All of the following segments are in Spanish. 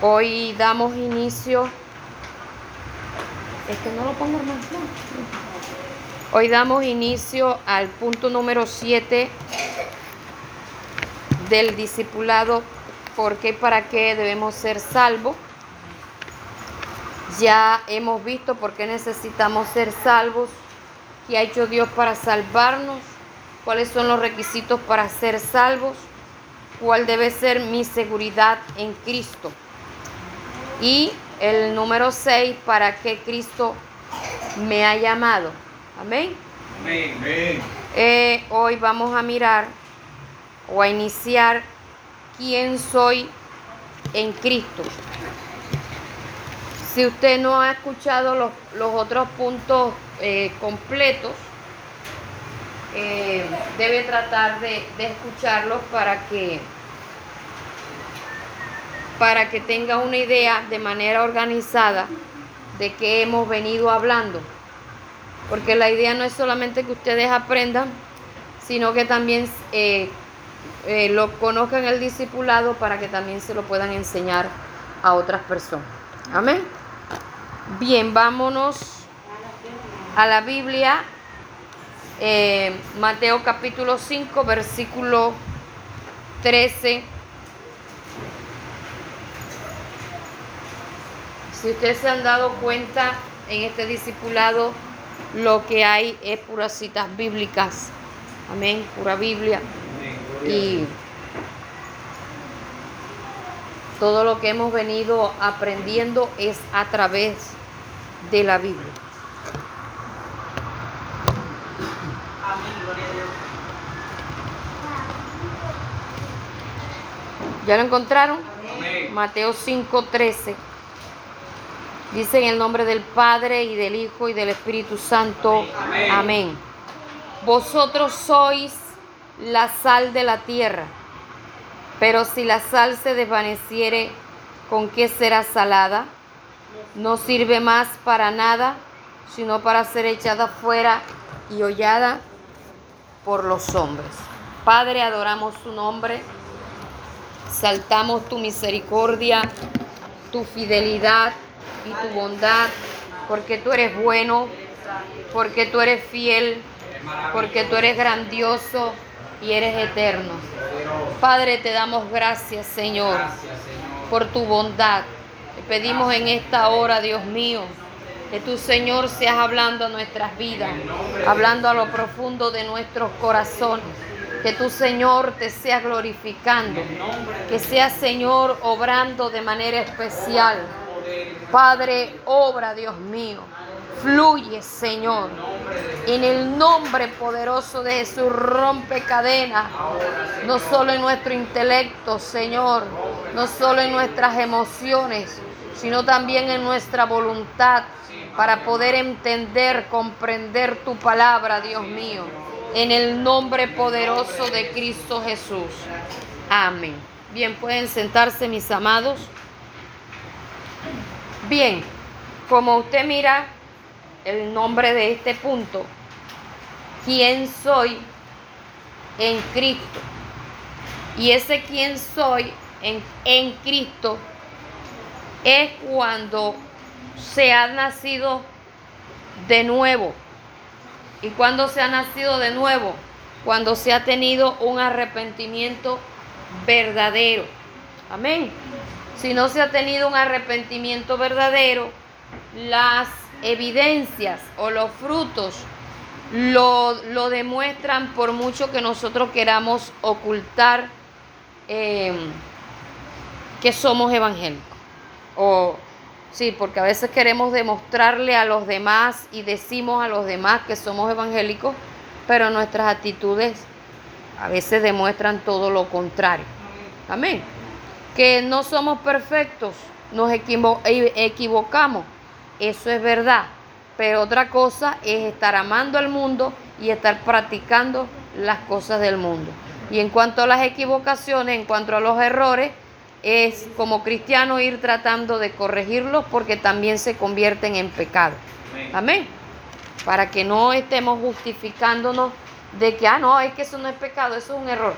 Hoy damos inicio. Es que no lo pongo. Hoy damos inicio al punto número 7 del discipulado. ¿Por qué y para qué debemos ser salvos? Ya hemos visto por qué necesitamos ser salvos, qué ha hecho Dios para salvarnos, cuáles son los requisitos para ser salvos, cuál debe ser mi seguridad en Cristo. Y el número 6, para qué Cristo me ha llamado. Amén. Amén. Eh, hoy vamos a mirar o a iniciar quién soy en Cristo. Si usted no ha escuchado los, otros puntos eh, completos, eh, debe tratar de, de escucharlos para que para que tenga una idea de manera organizada de qué hemos venido hablando. Porque la idea no es solamente que ustedes aprendan, sino que también eh, eh, lo conozcan el discipulado para que también se lo puedan enseñar a otras personas. Amén. Bien, vámonos a la Biblia. Eh, Mateo capítulo 5, versículo 13 Si ustedes se han dado cuenta en este discipulado, lo que hay es puras citas bíblicas. Amén, pura Biblia. Y todo lo que hemos venido aprendiendo es a través de la Biblia. ¿Ya lo encontraron? Mateo 5:13. Dice en el nombre del Padre y del Hijo y del Espíritu Santo. Amén. Vosotros sois la sal de la tierra, pero si la sal se desvaneciere, ¿con qué será salada? No sirve más para nada, sino para ser echada fuera y hollada por los hombres. Padre, adoramos su nombre, saltamos tu misericordia, tu fidelidad y tu bondad, porque tú eres bueno, porque tú eres fiel, porque tú eres grandioso y eres eterno. Padre, te damos gracias, Señor, por tu bondad. Te pedimos en esta hora, Dios mío, que tu Señor seas hablando a nuestras vidas, hablando a lo profundo de nuestros corazones. Que tu Señor te sea glorificando, que sea Señor obrando de manera especial Padre, obra, Dios mío. Fluye, Señor. En el nombre poderoso de Jesús, rompe cadenas. No solo en nuestro intelecto, Señor. No solo en nuestras emociones, sino también en nuestra voluntad para poder entender, comprender tu palabra, Dios mío. En el nombre poderoso de Cristo Jesús. Amén. Bien, pueden sentarse, mis amados. Bien, como usted mira el nombre de este punto, ¿quién soy en Cristo? Y ese quién soy en, en Cristo es cuando se ha nacido de nuevo. ¿Y cuando se ha nacido de nuevo? Cuando se ha tenido un arrepentimiento verdadero. Amén si no se ha tenido un arrepentimiento verdadero, las evidencias o los frutos lo, demuestran por mucho que nosotros queramos ocultar eh, que somos evangélicos. O sí, porque a veces queremos demostrarle a los demás y decimos a los demás que somos evangélicos, pero nuestras actitudes a veces demuestran todo lo contrario. Amén que no somos perfectos, nos equivocamos, eso es verdad. Pero otra cosa es estar amando al mundo y estar practicando las cosas del mundo. Y en cuanto a las equivocaciones, en cuanto a los errores, es como cristiano ir tratando de corregirlos porque también se convierten en pecado. Amén. Para que no estemos justificándonos de que, ah, no, es que eso no es pecado, eso es un error.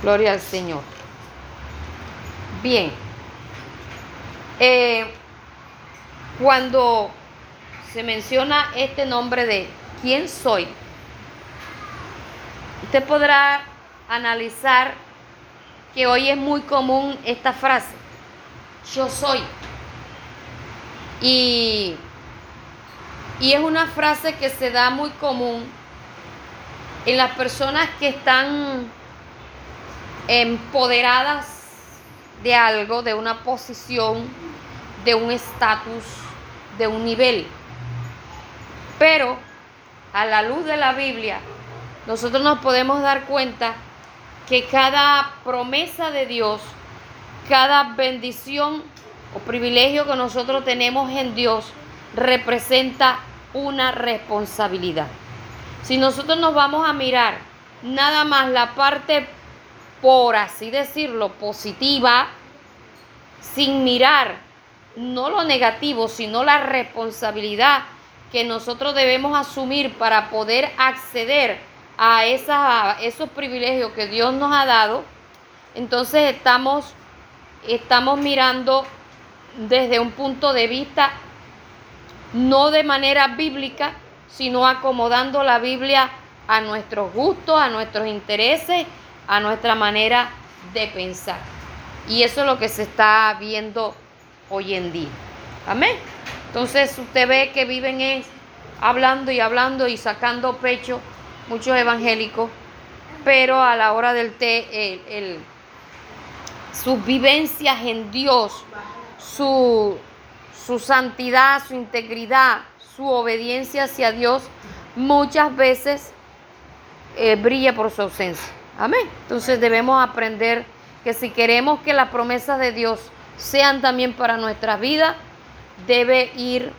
Gloria al Señor. Bien, Eh, cuando se menciona este nombre de quién soy, usted podrá analizar que hoy es muy común esta frase, yo soy. Y, y es una frase que se da muy común en las personas que están empoderadas de algo, de una posición, de un estatus, de un nivel. Pero a la luz de la Biblia, nosotros nos podemos dar cuenta que cada promesa de Dios, cada bendición o privilegio que nosotros tenemos en Dios representa una responsabilidad. Si nosotros nos vamos a mirar nada más la parte, por así decirlo, positiva, sin mirar no lo negativo, sino la responsabilidad que nosotros debemos asumir para poder acceder a, esos privilegios que Dios nos ha dado, entonces estamos, estamos mirando desde un punto de vista no de manera bíblica, sino acomodando la Biblia a nuestros gustos, a nuestros intereses, a nuestra manera de pensar. Y eso es lo que se está viendo hoy en día. Amén. Entonces usted ve que viven es hablando y hablando y sacando pecho muchos evangélicos, pero a la hora del té, el, sus vivencias en Dios, su, su santidad, su integridad, su obediencia hacia Dios, muchas veces eh, brilla por su ausencia. Amén. Entonces debemos aprender que si queremos que las promesas de Dios sean también para nuestra vida, debe ir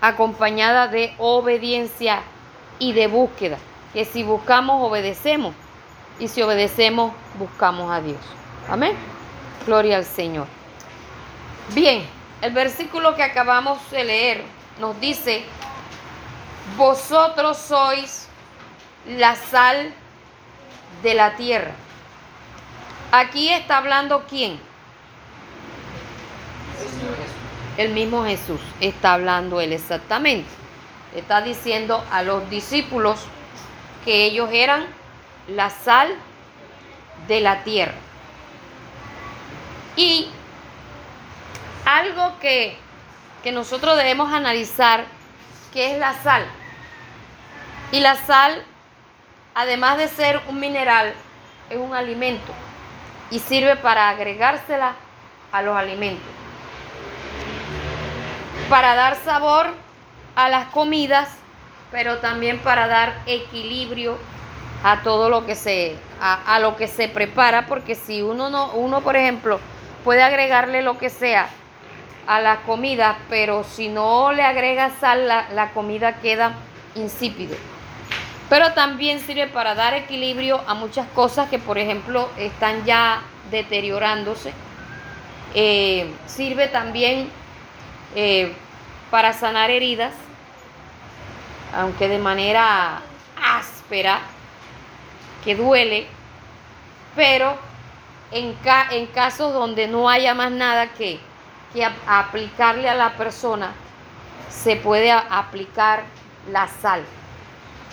acompañada de obediencia y de búsqueda que si buscamos, obedecemos. Y si obedecemos, buscamos a Dios. Amén. Gloria al Señor. Bien, el versículo que acabamos de leer nos dice, vosotros sois la sal de la tierra. Aquí está hablando quién? El mismo Jesús está hablando él exactamente. Está diciendo a los discípulos que ellos eran la sal de la tierra. Y algo que, que nosotros debemos analizar, que es la sal. Y la sal, además de ser un mineral, es un alimento y sirve para agregársela a los alimentos. Para dar sabor a las comidas pero también para dar equilibrio a todo lo que se a, lo que se prepara porque si uno no uno por ejemplo puede agregarle lo que sea a la comida pero si no le agrega sal la, la comida queda insípida pero también sirve para dar equilibrio a muchas cosas que por ejemplo están ya deteriorándose eh, sirve también eh, para sanar heridas aunque de manera áspera, que duele, pero en, en casos donde no haya más nada que, que aplicarle a la persona, se puede aplicar la sal.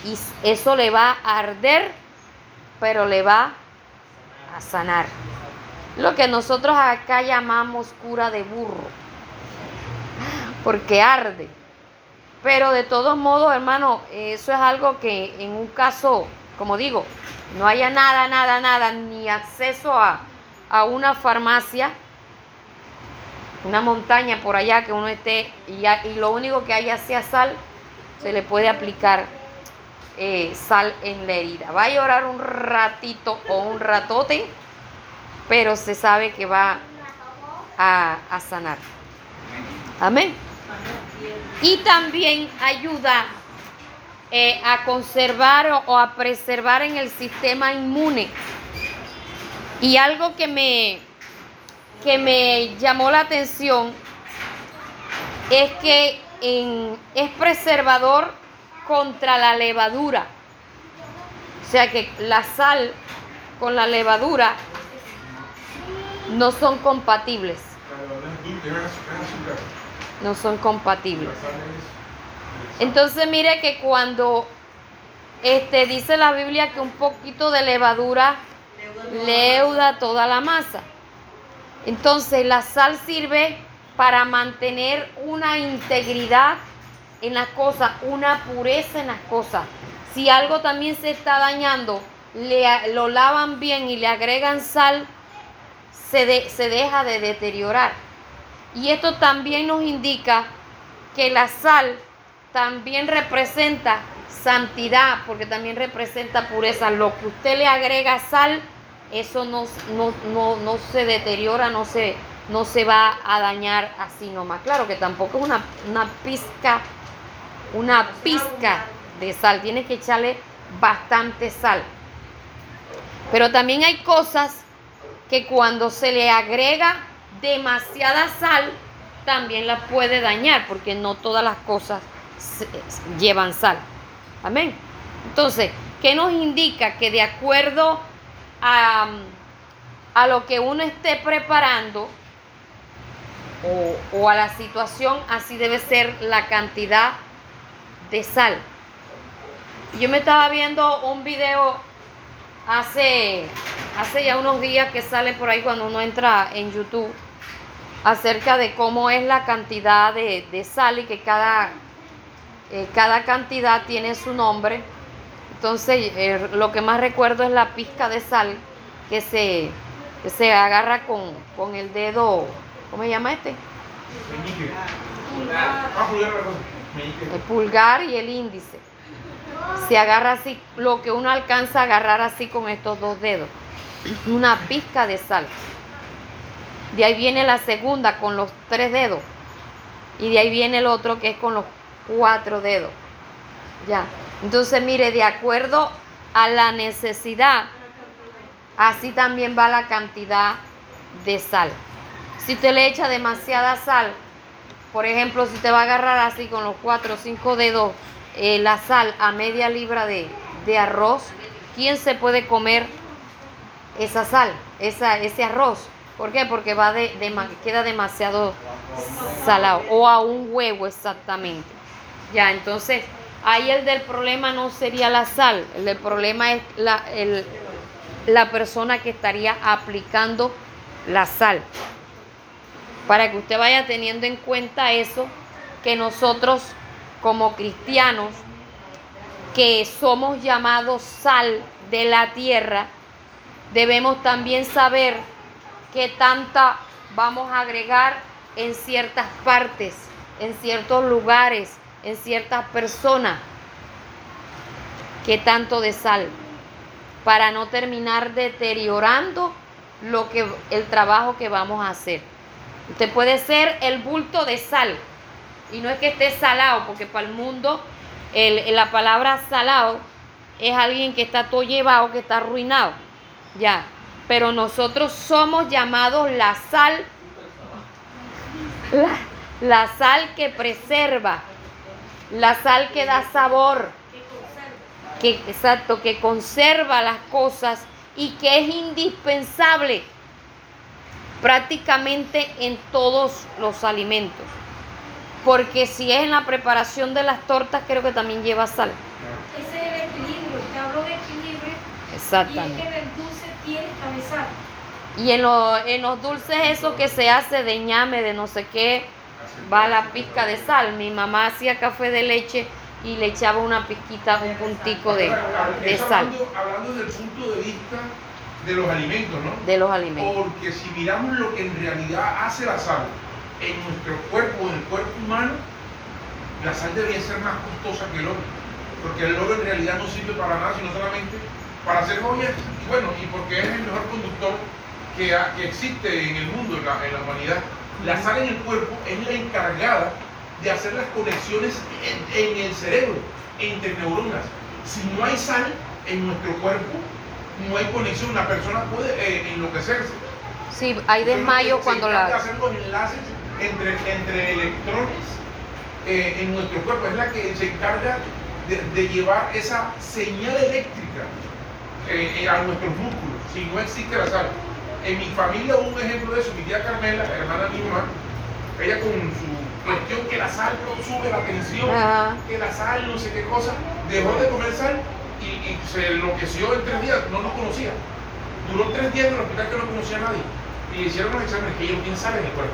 Y eso le va a arder, pero le va a sanar. Lo que nosotros acá llamamos cura de burro, porque arde. Pero de todos modos, hermano, eso es algo que en un caso, como digo, no haya nada, nada, nada, ni acceso a, una farmacia, una montaña por allá que uno esté y, y lo único que haya sea sal, se le puede aplicar eh, sal en la herida. Va a llorar un ratito o un ratote, pero se sabe que va a, sanar. Amén y también ayuda eh, a conservar o, a preservar en el sistema inmune. Y algo que me, que me llamó la atención es que es preservador contra la levadura. O sea que la sal con la levadura no son compatibles. No son compatibles. Entonces mire que cuando este, dice la Biblia que un poquito de levadura leuda toda la masa. Entonces la sal sirve para mantener una integridad en las cosas, una pureza en las cosas. Si algo también se está dañando, le, lo lavan bien y le agregan sal, se, se deja de deteriorar. Y esto también nos indica que la sal también representa santidad, porque también representa pureza. Lo que usted le agrega sal, eso no, no, se deteriora, no se, no se va a dañar así nomás. Claro que tampoco es una, una pizca, una pizca de sal, tiene que echarle bastante sal. Pero también hay cosas que cuando se le agrega demasiada sal, también la puede dañar, porque no todas las cosas llevan sal. Amén. Entonces, ¿qué nos indica? Que de acuerdo a, a lo que uno esté preparando o, o a la situación, así debe ser la cantidad de sal. Yo me estaba viendo un video hace, hace ya unos días que sale por ahí cuando uno entra en YouTube acerca de cómo es la cantidad de, de sal y que cada eh, cada cantidad tiene su nombre. Entonces, eh, lo que más recuerdo es la pizca de sal que se, se agarra con, el dedo, ¿cómo se llama este? El pulgar y el índice. Se agarra así, lo que uno alcanza a agarrar así con estos dos dedos. Una pizca de sal. De ahí viene la segunda con los tres dedos. Y de ahí viene el otro que es con los cuatro dedos. Ya. Entonces, mire, de acuerdo a la necesidad, así también va la cantidad de sal. Si usted le echa demasiada sal, por ejemplo, si te va a agarrar así con los cuatro o cinco dedos eh, la sal a media libra de, arroz, ¿quién se puede comer esa sal, ese arroz? ¿Por qué? Porque va de, queda demasiado salado. O a un huevo exactamente. Ya, entonces ahí el del problema no sería la sal, el del problema es la, la persona que estaría aplicando la sal. Para que usted vaya teniendo en cuenta eso, que nosotros como cristianos, que somos llamados sal de la tierra, debemos también saber qué tanta vamos a agregar en ciertas partes, en ciertos lugares, en ciertas personas que tanto de sal para no terminar deteriorando lo que el trabajo que vamos a hacer. Usted puede ser el bulto de sal. Y no es que esté salado, porque para el mundo la palabra salado es alguien que está todo llevado, que está arruinado. Ya, pero nosotros somos llamados la sal, la sal que preserva, la sal que da sabor, que, exacto, que conserva las cosas y que es indispensable prácticamente en todos los alimentos. Porque si es en la preparación de las tortas, creo que también lleva sal. Ese es el equilibrio, te hablo de equilibrio. Exactamente. Y es que el dulce tiene sal. Y en, en los dulces eso que se hace de ñame, de no sé qué, va la pizca de sal. Mi mamá hacía café de leche y le echaba una pizquita, un puntico de, de sal. Hablando, desde el punto de vista de los alimentos, ¿no? De los alimentos. Porque si miramos lo que en realidad hace la sal en nuestro cuerpo, en el cuerpo humano, la sal debería ser más costosa que el oro. Porque el oro en realidad no sirve para nada, sino solamente para hacer joyas. Y bueno, y porque es el mejor conductor que, que existe en el mundo, en la humanidad. La sal en el cuerpo es la encargada de hacer las conexiones en, el cerebro, entre neuronas. Si no hay sal en nuestro cuerpo, no hay conexión, la persona puede eh, enloquecerse. Sí, hay desmayo cuando la... hacer los enlaces entre, entre electrones eh, en nuestro cuerpo, es la que se encarga de, llevar esa señal eléctrica eh, a nuestros músculos, si no existe la sal. En mi familia hubo un ejemplo de eso. Mi tía Carmela, hermana de mi mamá, ella con su cuestión que la sal sube la tensión, Ajá. que la sal no sé qué cosa, dejó de comer sal y, y se enloqueció en tres días, no nos conocía. Duró tres días en el hospital que no conocía a nadie. Y le hicieron los exámenes que ellos tienen sal en el cuerpo.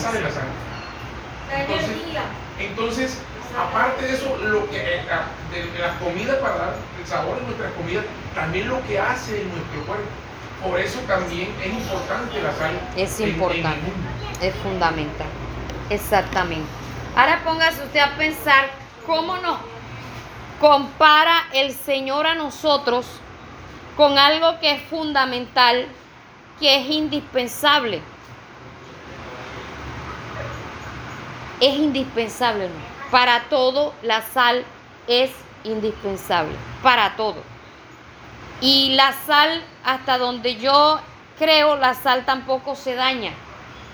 Sal en la sangre. La Entonces- energía. Entonces, aparte de eso, lo que eh, ah, de, de las comidas para dar el sabor en nuestras comidas, también lo que hace en nuestro cuerpo. Por eso también es importante la sal. Es en- en el importante. Es fundamental. Exactamente. Ahora póngase usted a pensar cómo nos compara el Señor a nosotros con algo que es fundamental, que es indispensable. Es indispensable, hermano. Para todo la sal es indispensable. Para todo. Y la sal, hasta donde yo creo, la sal tampoco se daña.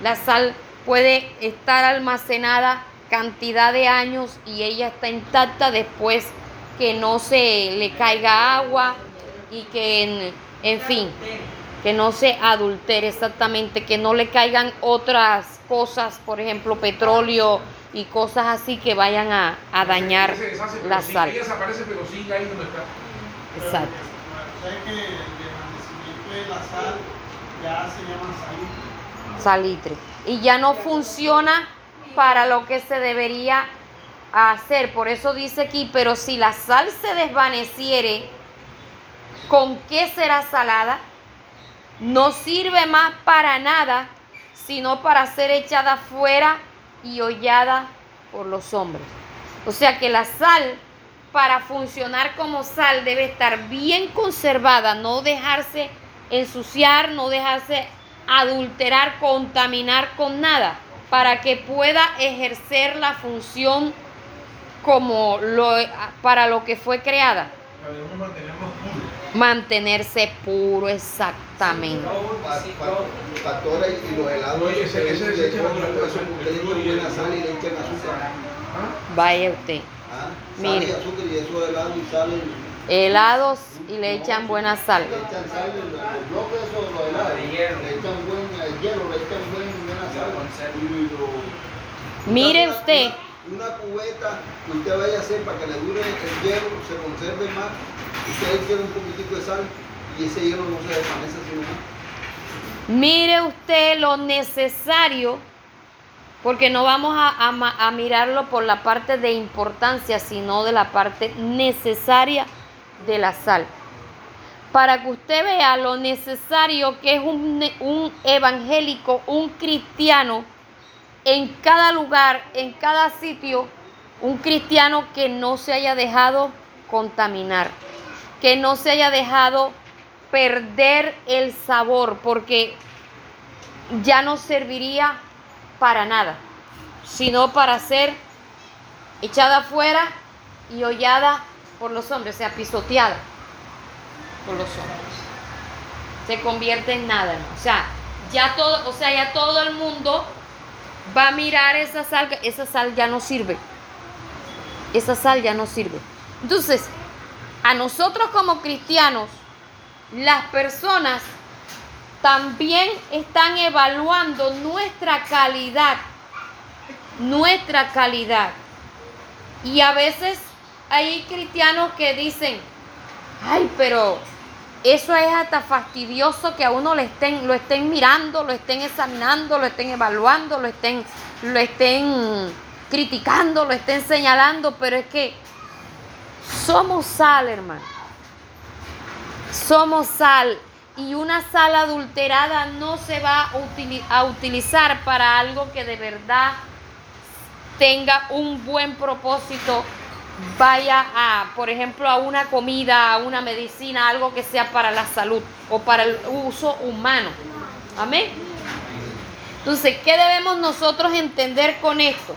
La sal puede estar almacenada cantidad de años y ella está intacta después que no se le caiga agua y que, en, en fin, que no se adultere exactamente, que no le caigan otras cosas, por ejemplo, petróleo y cosas así que vayan a, a dañar se deshace, la sal. Desaparece, pero sigue ahí donde está. Exacto. ¿Sabes que el desvanecimiento de la sal ya se llama salitre? salitre. Y ya no funciona para lo que se debería hacer. Por eso dice aquí, pero si la sal se desvaneciere, ¿con qué será salada? No sirve más para nada, sino para ser echada fuera y hollada por los hombres. O sea que la sal, para funcionar como sal, debe estar bien conservada, no dejarse ensuciar, no dejarse adulterar, contaminar con nada, para que pueda ejercer la función como lo, para lo que fue creada. Mantenernos puros. Mantenerse puro exactamente. Pa- pa- Pastora y los helados Oye, ese- ese- ese-. Vaya usted. Mire. helados y le echan buena sal. Le echan sal, los bloques esos, los helados. Le echan buen el hielo, le echan buen, buena sal. Mire usted. Una, cubeta que usted vaya a hacer para que le dure el hielo, se conserve más. Usted quiere un poquitico de sal y ese hielo no se desvanece sino más. Mire usted lo necesario, porque no vamos a, a mirarlo por la parte de importancia, sino de la parte necesaria de la sal. Para que usted vea lo necesario que es un, un evangélico, un cristiano, en cada lugar, en cada sitio, un cristiano que no se haya dejado contaminar, que no se haya dejado perder el sabor, porque ya no serviría para nada, sino para ser echada afuera y hollada por los hombres, o sea, pisoteada por los hombres. Se convierte en nada, ¿no? O sea, ya todo, o sea, ya todo el mundo va a mirar esa sal, esa sal ya no sirve. Esa sal ya no sirve. Entonces, a nosotros como cristianos, las personas también están evaluando nuestra calidad, nuestra calidad. Y a veces hay cristianos que dicen, ay, pero eso es hasta fastidioso que a uno le estén, lo estén mirando, lo estén examinando, lo estén evaluando, lo estén, lo estén criticando, lo estén señalando, pero es que somos sal, hermano. Somos sal y una sal adulterada no se va a, utili- a utilizar para algo que de verdad tenga un buen propósito, vaya a, por ejemplo, a una comida, a una medicina, algo que sea para la salud o para el uso humano. Amén. Entonces, ¿qué debemos nosotros entender con esto?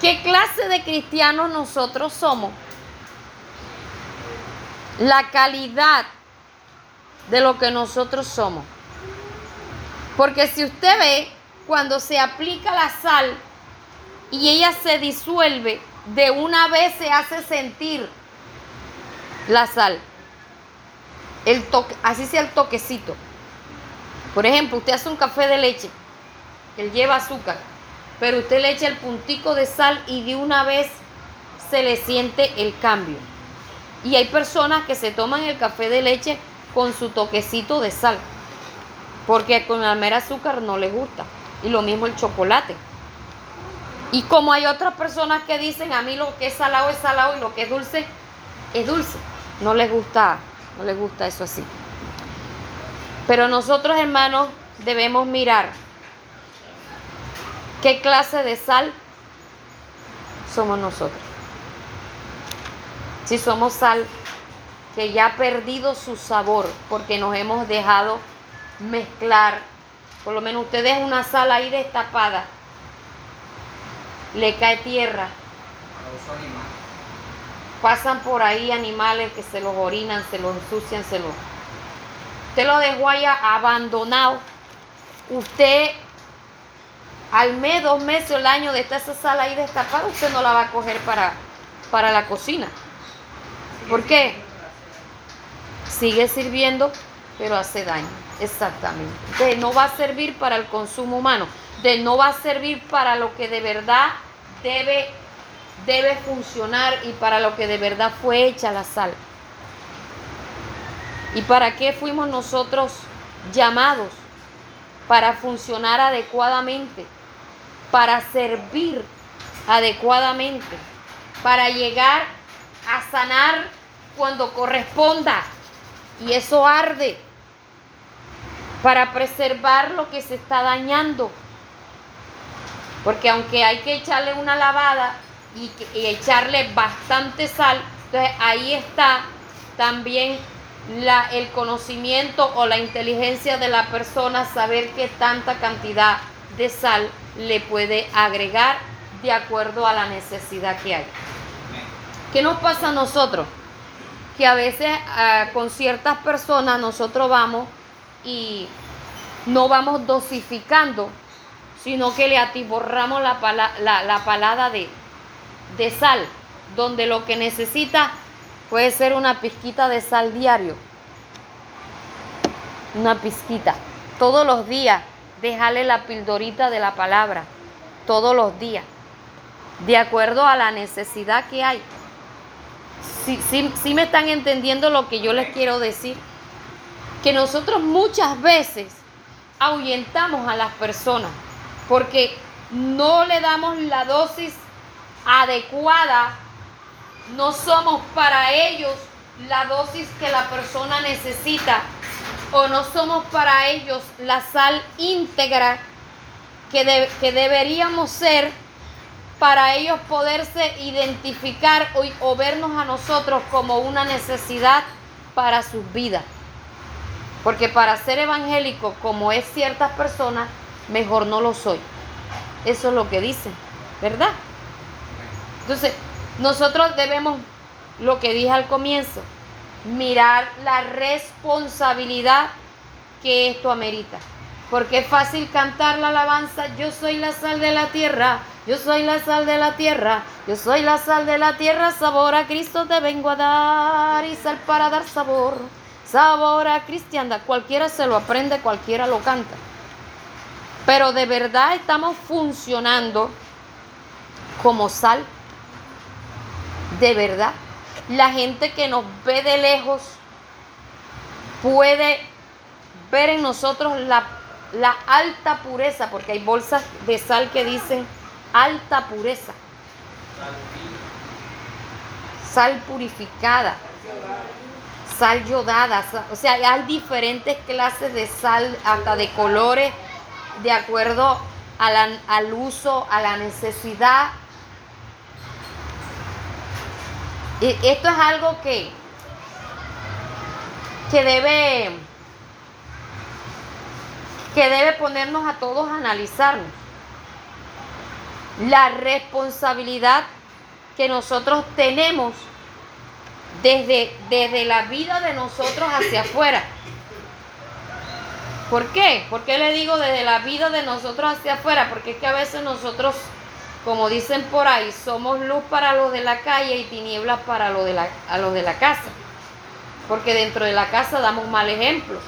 ¿Qué clase de cristianos nosotros somos? La calidad de lo que nosotros somos. Porque si usted ve, cuando se aplica la sal y ella se disuelve, de una vez se hace sentir la sal. el toque, así sea el toquecito. Por ejemplo, usted hace un café de leche, que lleva azúcar, pero usted le echa el puntico de sal y de una vez se le siente el cambio. Y hay personas que se toman el café de leche con su toquecito de sal, porque con la mera azúcar no les gusta. Y lo mismo el chocolate. Y como hay otras personas que dicen, a mí lo que es salado es salado y lo que es dulce es dulce. No les gusta, no les gusta eso así. Pero nosotros, hermanos, debemos mirar qué clase de sal somos nosotros. Si somos sal que ya ha perdido su sabor porque nos hemos dejado mezclar. Por lo menos ustedes una sal ahí destapada, le cae tierra. Pasan por ahí animales que se los orinan, se los ensucian, se los... Usted lo dejó allá abandonado. Usted al mes, dos meses o el año de estar esa sal ahí destapada, usted no la va a coger para, para la cocina. ¿Por qué? Sigue sirviendo, pero hace daño. Exactamente. De no va a servir para el consumo humano. De no va a servir para lo que de verdad debe, debe funcionar y para lo que de verdad fue hecha la sal. ¿Y para qué fuimos nosotros llamados? Para funcionar adecuadamente, para servir adecuadamente, para llegar a sanar cuando corresponda. Y eso arde para preservar lo que se está dañando. Porque aunque hay que echarle una lavada y, echarle bastante sal, entonces ahí está también el conocimiento o la inteligencia de la persona, saber qué tanta cantidad de sal le puede agregar de acuerdo a la necesidad que hay. ¿Qué nos pasa a nosotros? Que a veces ah, con ciertas personas nosotros vamos y no vamos dosificando, sino que le atiborramos la, la, palada de, de sal, donde lo que necesita puede ser una pizquita de sal diario. Una pizquita. Todos los días, déjale la pildorita de la palabra. Todos los días. De acuerdo a la necesidad que hay. Si sí me están entendiendo lo que yo les quiero decir que nosotros muchas veces ahuyentamos a las personas porque no le damos la dosis adecuada, no somos para ellos la dosis que la persona necesita o no somos para ellos la sal íntegra que, que deberíamos ser para ellos poderse identificar o, o vernos a nosotros como una necesidad para sus vidas. Porque para ser evangélico, como es ciertas personas, mejor no lo soy. Eso es lo que dicen, ¿verdad? Entonces, nosotros debemos, lo que dije al comienzo, mirar la responsabilidad que esto amerita. Porque es fácil cantar la alabanza, yo soy la sal de la tierra, yo soy la sal de la tierra, yo soy la sal de la tierra, sabor a Cristo te vengo a dar y sal para dar sabor sabor a cristiandad. Cualquiera se lo aprende, cualquiera lo canta. Pero de verdad estamos funcionando como sal. De verdad. La gente que nos ve de lejos puede ver en nosotros la, alta pureza, porque hay bolsas de sal que dicen alta pureza. Sal purificada sal yodada, o sea, hay diferentes clases de sal, hasta de colores, de acuerdo al uso, a la necesidad. Esto es algo que, que debe que debe ponernos a todos a analizarnos. La responsabilidad que nosotros tenemos desde, desde la vida de nosotros hacia afuera. ¿Por qué? ¿Por qué le digo desde la vida de nosotros hacia afuera? Porque es que a veces nosotros, como dicen por ahí, somos luz para los de la calle y tinieblas para los de la, a los de la casa. porque dentro de la casa damos mal ejemplo.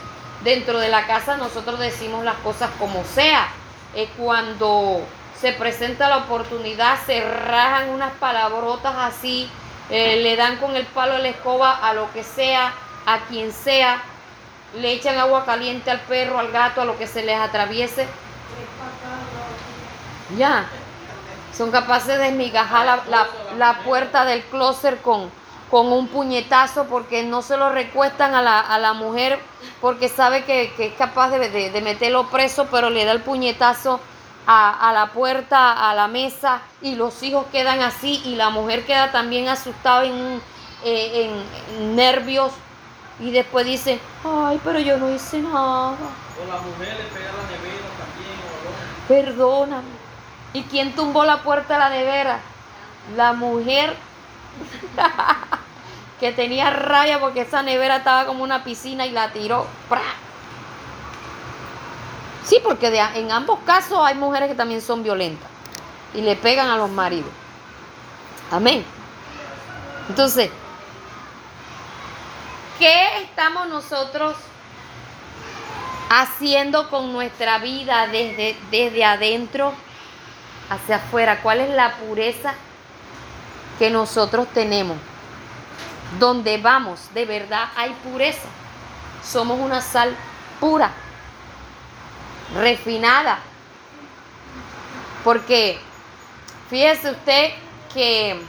Dentro de la casa nosotros decimos las cosas como sea. Es cuando se presenta la oportunidad, se rajan unas palabrotas así, eh, le dan con el palo de la escoba a lo que sea, a quien sea, le echan agua caliente al perro, al gato, a lo que se les atraviese. Ya, son capaces de desmigajar la, la- la puerta del closet con, con un puñetazo porque no se lo recuestan a la, a la mujer porque sabe que, que es capaz de, de- de meterlo preso, pero le da el puñetazo a, a la puerta, a la mesa y los hijos quedan así y la mujer queda también asustada en, eh, en nervios y después dice, ay, pero yo no hice nada. O la mujer le pega a la nevera también, o. Perdóname. ¿Y quién tumbó la puerta de la nevera? La mujer que tenía rabia porque esa nevera estaba como una piscina y la tiró. ¡Pra! Sí, porque de en ambos casos hay mujeres que también son violentas y le pegan a los maridos. Amén. Entonces, ¿qué estamos nosotros haciendo con nuestra vida desde, desde adentro hacia afuera? ¿Cuál es la pureza que nosotros tenemos? Donde vamos, de verdad hay pureza. Somos una sal pura, refinada. Porque fíjese usted que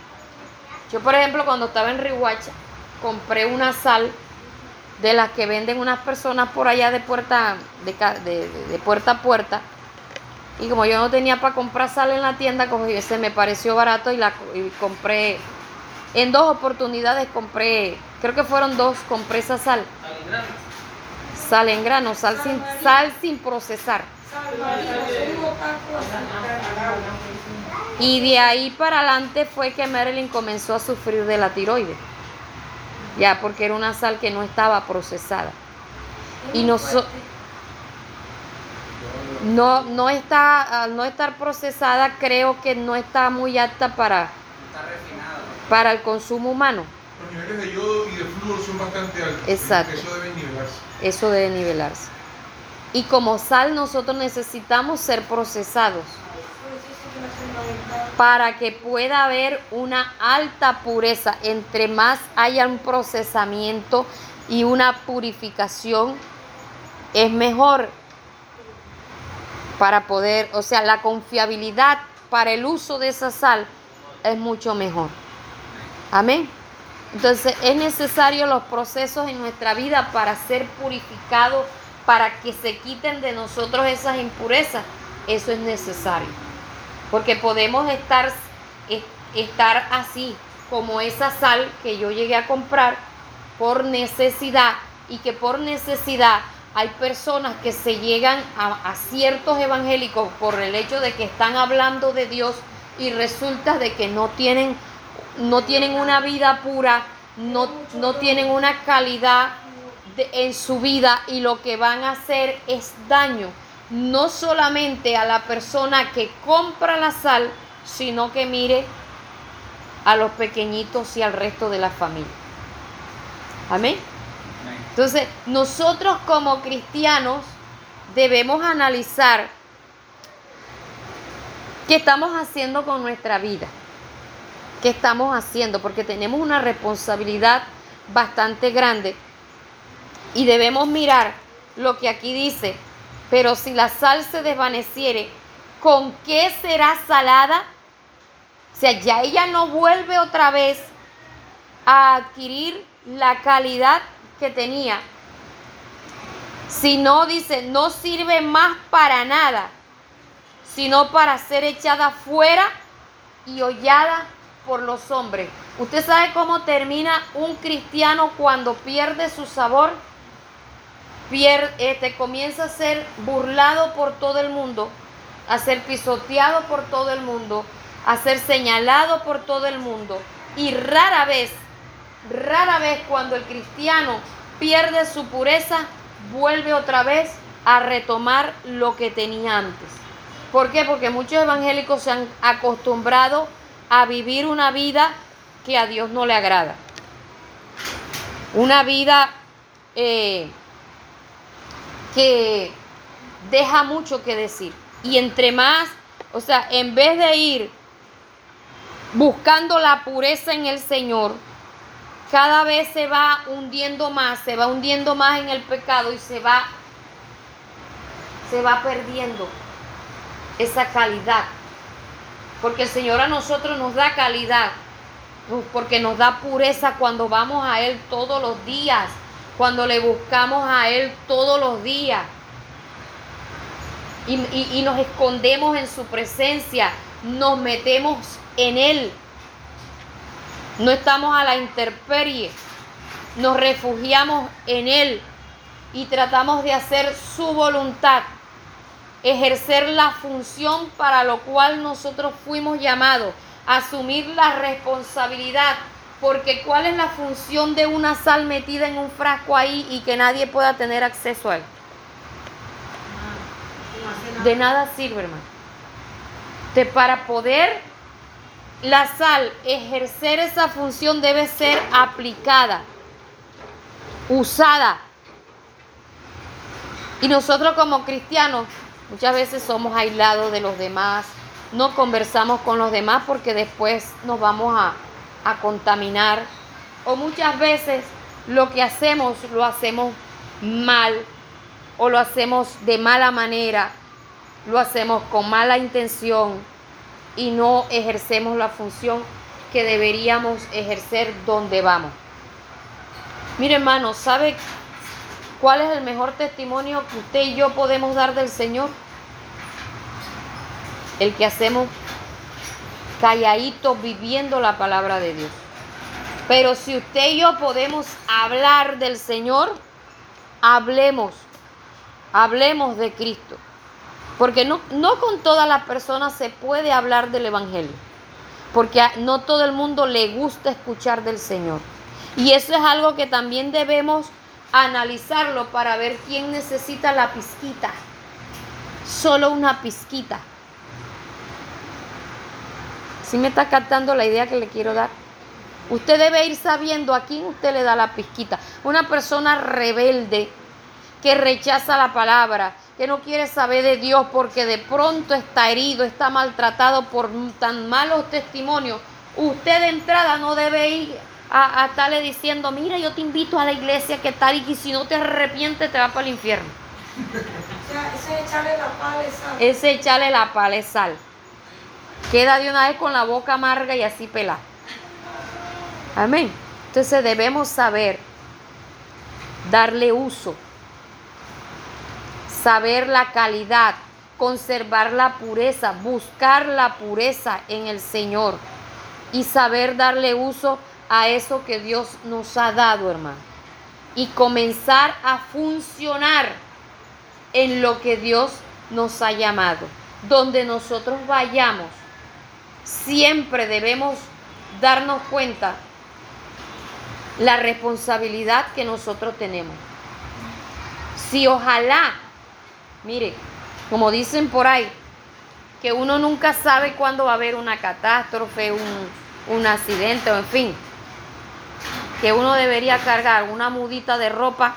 yo, por ejemplo, cuando estaba en Rihuacha, compré una sal de las que venden unas personas por allá de puerta, de, de- de- puerta a puerta. Y como yo no tenía para comprar sal en la tienda, cogí- se me pareció barato y la compré. En dos oportunidades compré, creo que fueron dos, compré esa sal. Sal en grano, sal sin, sal sin procesar. Y de ahí para adelante fue que Marilyn comenzó a sufrir de la tiroides. Ya, porque era una sal que no estaba procesada. Y noso- no, no está, al no estar procesada, creo que no está muy apta para, para el consumo humano. Los niveles de yodo y de flúor son bastante altos. Exacto. Eso debe nivelarse. Eso debe nivelarse. Y como sal nosotros necesitamos ser procesados para que pueda haber una alta pureza. Entre más haya un procesamiento y una purificación, es mejor para poder, o sea, la confiabilidad para el uso de esa sal es mucho mejor. Amén. Entonces es necesario los procesos en nuestra vida para ser purificados, para que se quiten de nosotros esas impurezas. Eso es necesario. Porque podemos estar, es- estar así, como esa sal que yo llegué a comprar por necesidad y que por necesidad hay personas que se llegan a, ciertos evangélicos por el hecho de que están hablando de Dios y resulta de que no tienen, no tienen una vida pura, no, no tienen una calidad en su vida y lo que van a hacer es daño, no solamente a la persona que compra la sal, sino que mire a los pequeñitos y al resto de la familia. Amén. Entonces, nosotros como cristianos debemos analizar qué estamos haciendo con nuestra vida. ¿Qué estamos haciendo? Porque tenemos una responsabilidad bastante grande y debemos mirar lo que aquí dice, pero si la sal se desvaneciere, ¿con qué será salada? O sea, ya ella no vuelve otra vez a adquirir la calidad que tenía. Si no, dice, no sirve más para nada, sino para ser echada fuera y hollada por los hombres. ¿Usted sabe cómo termina un cristiano cuando pierde su sabor? Pier- este, comienza a ser burlado por todo el mundo, a ser pisoteado por todo el mundo, a ser señalado por todo el mundo. Y rara vez, rara vez cuando el cristiano pierde su pureza, vuelve otra vez a retomar lo que tenía antes. ¿Por qué? Porque muchos evangélicos se han acostumbrado a vivir una vida que a Dios no le agrada. Una vida eh, que deja mucho que decir. Y entre más, o sea, en vez de ir buscando la pureza en el Señor, cada vez se va hundiendo más, se va hundiendo más en el pecado y se va se va perdiendo esa calidad. Porque el Señor a nosotros nos da calidad, porque nos da pureza cuando vamos a Él todos los días, cuando le buscamos a Él todos los días. Y, y nos escondemos en su presencia, nos metemos en Él. No estamos a la intemperie, nos refugiamos en Él y tratamos de hacer su voluntad, ejercer la función para lo cual nosotros fuimos llamados, asumir la responsabilidad, porque ¿cuál es la función de una sal metida en un frasco ahí y que nadie pueda tener acceso a él? De nada sirve, hermano. Para poder la sal ejercer esa función debe ser aplicada, usada. Y nosotros como cristianos muchas veces somos aislados de los demás, no conversamos con los demás porque después nos vamos a, a contaminar. O muchas veces lo que hacemos lo hacemos mal o lo hacemos de mala manera, lo hacemos con mala intención y no ejercemos la función que deberíamos ejercer donde vamos. Mire hermano, ¿sabe cuál es el mejor testimonio que usted y yo podemos dar del Señor? El que hacemos calladitos viviendo la palabra de Dios. Pero si usted y yo podemos hablar del Señor, hablemos, hablemos de Cristo. Porque no, no con todas las personas se puede hablar del Evangelio. Porque no todo el mundo le gusta escuchar del Señor. Y eso es algo que también debemos analizarlo para ver quién necesita la pizquita. Solo una pizquita. Si me está captando la idea que le quiero dar? Usted debe ir sabiendo a quién usted le da la pizquita. Una persona rebelde que rechaza la palabra, que no quiere saber de Dios porque de pronto está herido, está maltratado por tan malos testimonios, usted de entrada no debe ir a, estarle diciendo, mira, yo te invito a la iglesia, que tal? Y si no te arrepientes, te vas para el infierno. ese echarle la pala sal. Ese echarle la pala sal. Queda de una vez con la boca amarga y así pela. Amén. Entonces debemos saber darle uso saber la calidad, conservar la pureza, buscar la pureza en el Señor y saber darle uso a eso que Dios nos ha dado, hermano. Y comenzar a funcionar en lo que Dios nos ha llamado. Donde nosotros vayamos, siempre debemos darnos cuenta la responsabilidad que nosotros tenemos. Si ojalá Mire, como dicen por ahí, que uno nunca sabe cuándo va a haber una catástrofe, un, accidente o en fin, que uno debería cargar una mudita de ropa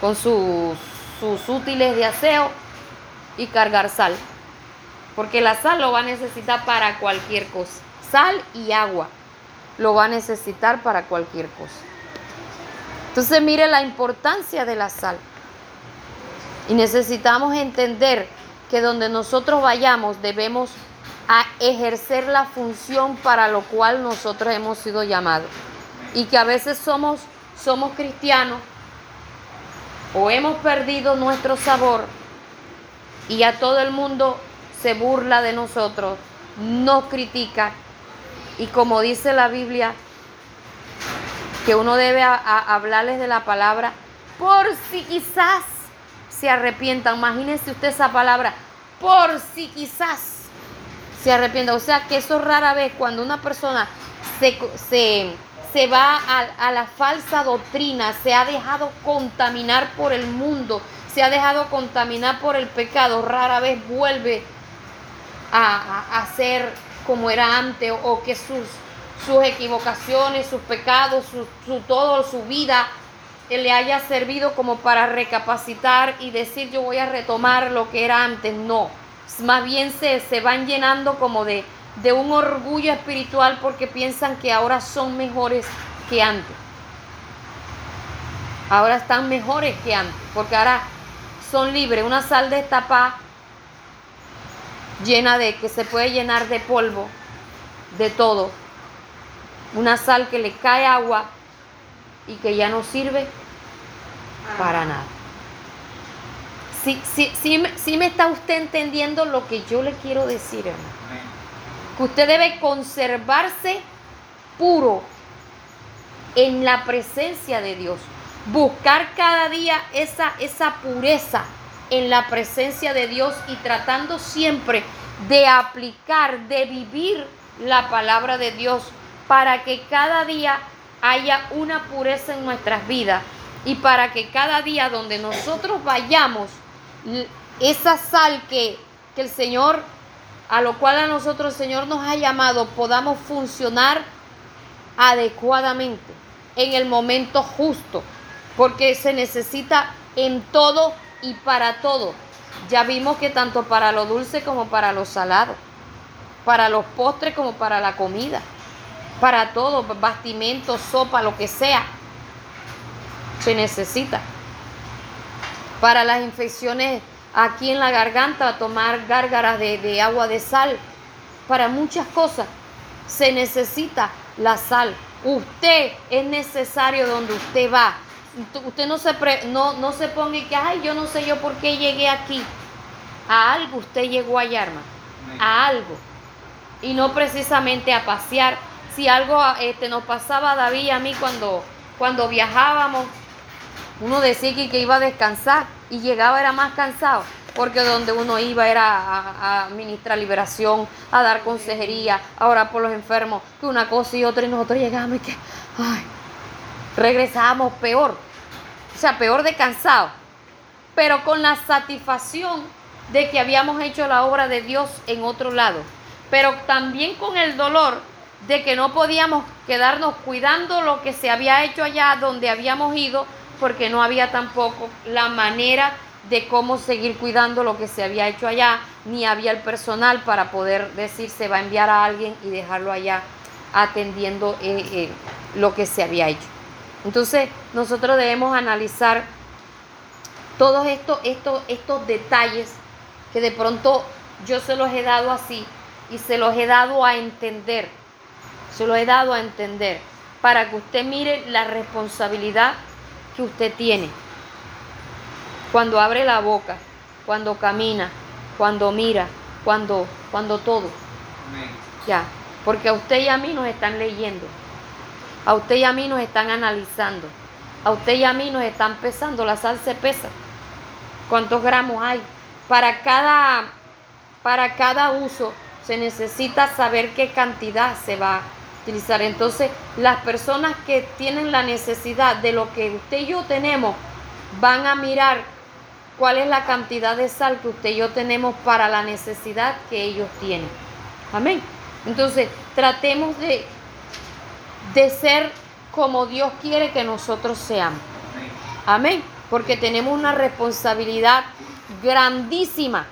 con sus, sus útiles de aseo y cargar sal. Porque la sal lo va a necesitar para cualquier cosa. Sal y agua lo va a necesitar para cualquier cosa. Entonces mire la importancia de la sal. Y necesitamos entender que donde nosotros vayamos debemos a ejercer la función para lo cual nosotros hemos sido llamados. Y que a veces somos, somos cristianos o hemos perdido nuestro sabor y a todo el mundo se burla de nosotros, nos critica. Y como dice la Biblia, que uno debe hablarles de la palabra por si quizás se arrepientan. Imagínense usted esa palabra, por si quizás se arrepienta. O sea que eso rara vez cuando una persona se, se, va a, la falsa doctrina, se ha dejado contaminar por el mundo, se ha dejado contaminar por el pecado, rara vez vuelve a, a, ser como era antes o, que sus, sus equivocaciones, sus pecados, su, su todo, su vida, que le haya servido como para recapacitar y decir yo voy a retomar lo que era antes. No, más bien se, se van llenando como de, de un orgullo espiritual porque piensan que ahora son mejores que antes. Ahora están mejores que antes, porque ahora son libres. Una sal destapada llena de que se puede llenar de polvo, de todo. Una sal que le cae agua y que ya no sirve para nada. Si, me- si me está usted entendiendo lo que yo le quiero decir, hermano. Que usted debe conservarse puro en la presencia de Dios. Buscar cada día esa, esa pureza en la presencia de Dios y tratando siempre de aplicar, de vivir la palabra de Dios para que cada día haya una pureza en nuestras vidas y para que cada día donde nosotros vayamos, esa sal que, que el Señor, a lo cual a nosotros el Señor nos ha llamado, podamos funcionar adecuadamente, en el momento justo, porque se necesita en todo y para todo. Ya vimos que tanto para lo dulce como para lo salado, para los postres como para la comida, para todo, bastimento, sopa, lo que sea, se necesita. Para las infecciones aquí en la garganta, tomar gárgaras de, de agua de sal, para muchas cosas se necesita la sal. Usted es necesario donde usted va. Ust- Usted no se, pre- no, no se ponga y que, ay, yo no sé yo por qué llegué aquí. A algo usted llegó allá, hermano. A algo. Y no precisamente a pasear. Si algo este, nos pasaba a David y a mí cuando, cuando viajábamos, uno decía que, que iba a descansar y llegaba era más cansado, porque donde uno iba era a, a ministrar liberación, a dar consejería, a orar por los enfermos, que una cosa y otra, y nosotros llegábamos y que, ay, regresábamos peor, o sea, peor de cansado, pero con la satisfacción de que habíamos hecho la obra de Dios en otro lado, pero también con el dolor de que no podíamos quedarnos cuidando lo que se había hecho allá donde habíamos ido, porque no había tampoco la manera de cómo seguir cuidando lo que se había hecho allá, ni había el personal para poder decir se va a enviar a alguien y dejarlo allá atendiendo eh, eh, lo que se había hecho. Entonces, nosotros debemos analizar todos estos, estos, estos detalles que de pronto yo se los he dado así y se los he dado a entender, se los he dado a entender para que usted mire la responsabilidad que usted tiene. Cuando abre la boca, cuando camina, cuando mira, cuando, cuando todo. Ya, porque a usted y a mí nos están leyendo, a usted y a mí nos están analizando, a usted y a mí nos están pesando, la sal se pesa. ¿Cuántos gramos hay? Para cada, para cada uso se necesita saber qué cantidad se va a utilizar. Entonces, las personas que tienen la necesidad de lo que usted y yo tenemos, van a mirar cuál es la cantidad de sal que usted y yo tenemos para la necesidad que ellos tienen. Amén. Entonces, tratemos de, de ser como Dios quiere que nosotros seamos. Amén. Porque tenemos una responsabilidad grandísima,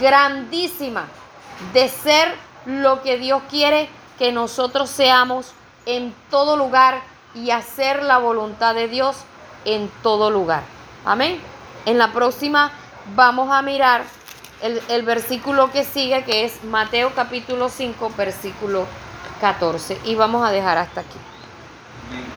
grandísima, de ser lo que Dios quiere que nosotros seamos en todo lugar y hacer la voluntad de Dios en todo lugar. Amén. En la próxima vamos a mirar el, el versículo que sigue, que es Mateo capítulo 5, versículo 14. Y vamos a dejar hasta aquí.